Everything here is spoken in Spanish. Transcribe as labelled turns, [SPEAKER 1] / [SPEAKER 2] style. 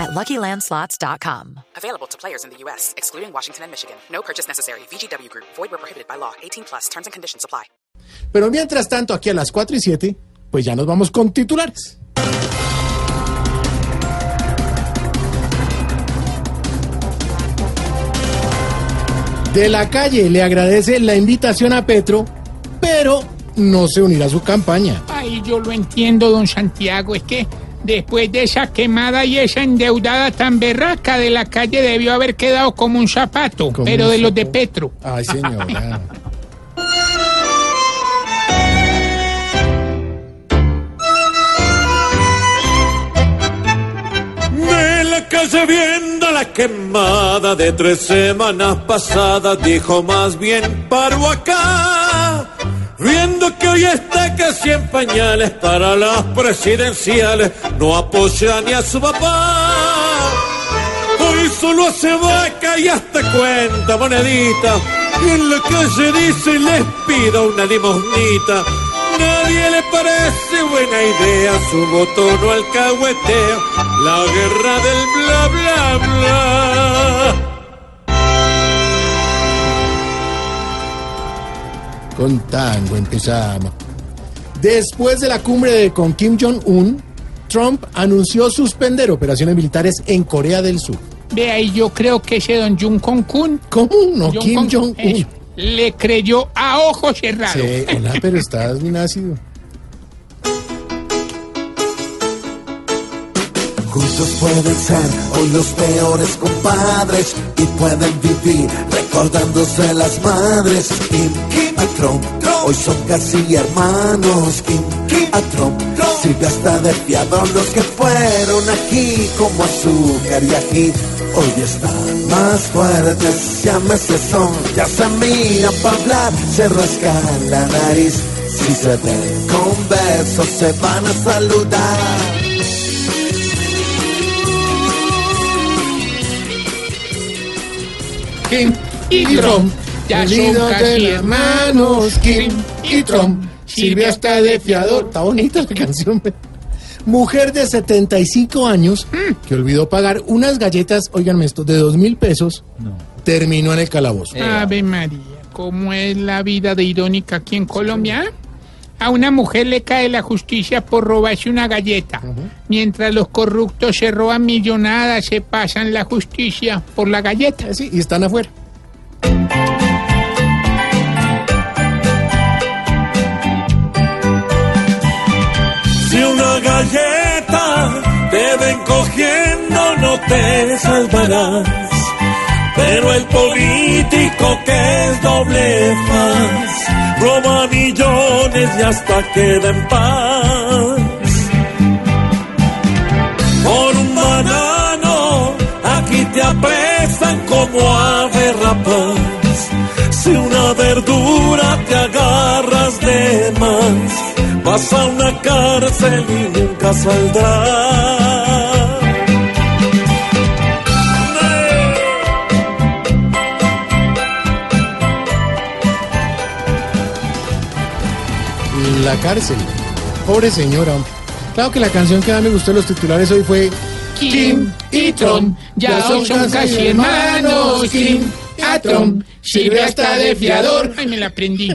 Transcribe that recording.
[SPEAKER 1] at LuckyLandSlots.com.
[SPEAKER 2] Available to players in the U.S., excluding Washington and Michigan. No purchase necessary. VGW Group. Void where prohibited by law. 18 plus. Terms and conditions apply.
[SPEAKER 3] Pero mientras tanto, aquí a las 4 y 7, pues ya nos vamos con titulares. De la calle le agradece la invitación a Petro, pero no se unirá a su campaña.
[SPEAKER 4] Ay, yo lo entiendo, don Santiago. Es que después de esa quemada y esa endeudada tan berraca de la calle debió haber quedado como un zapato,
[SPEAKER 3] Como
[SPEAKER 4] pero
[SPEAKER 3] un
[SPEAKER 4] de los de. Petro.
[SPEAKER 3] Ay, señora.
[SPEAKER 5] De la calle viendo la quemada de tres semanas pasadas, dijo más bien paro acá. Viendo que hoy está casi en pañales para las presidenciales, no apoya ni a su papá. Hoy solo hace vaca y hasta cuenta monedita. Y en la calle dice les pido una limosnita. Nadie le parece buena idea su voto no alcahuetea. La guerra del bla bla bla.
[SPEAKER 3] Con tango empezamos. Después de la cumbre con Kim Jong-un, Trump anunció suspender operaciones militares en Corea del Sur.
[SPEAKER 4] Vea, y yo creo que ese don Jun Kong Kun
[SPEAKER 3] ¿Cómo no?
[SPEAKER 4] Jung
[SPEAKER 3] Kim Jong-un.
[SPEAKER 4] eso, le creyó a ojos cerrados.
[SPEAKER 3] Sí, hola, pero estás bien ácido.
[SPEAKER 6] Juntos pueden ser hoy los peores compadres y pueden vivir recordándose las madres. Kim, Kim y Trump, hoy son casi hermanos. Kim, Kim y Trump, sirve hasta de los que fueron aquí como azúcar y ají. Hoy están más fuertes, llámese son, ya se miran para hablar, se rascan la nariz. Si se ven con besos se van a saludar.
[SPEAKER 3] Kim
[SPEAKER 4] y Trump, ya son
[SPEAKER 3] unidos
[SPEAKER 4] casi
[SPEAKER 3] de hermanos. Kim y Trump, sirve hasta de fiador. Está bonita la canción. Mujer de 75 años que olvidó pagar unas galletas, oiganme esto, de dos mil pesos, terminó en el calabozo.
[SPEAKER 4] Ave María, ¿cómo es la vida de irónica aquí en Colombia? A una mujer le cae la justicia por robarse una galleta, mientras los corruptos se roban millonadas, se pasan la justicia por la galleta.
[SPEAKER 3] Ah, Sí, y están afuera.
[SPEAKER 5] Si una galleta te ven cogiendo no te salvarás. Pero el político que es doble faz roba millones y hasta queda en paz. Por un banano aquí te apresan como ave rapaz. Si una verdura te agarras de más, vas a una cárcel y nunca saldrás.
[SPEAKER 3] La cárcel. Pobre señora. Claro que la canción que más me gustó de los titulares hoy fue
[SPEAKER 4] Kim y Trump, ya son casi hermanos. Kim y Trump, sirve hasta de fiador. Ay, me la aprendí.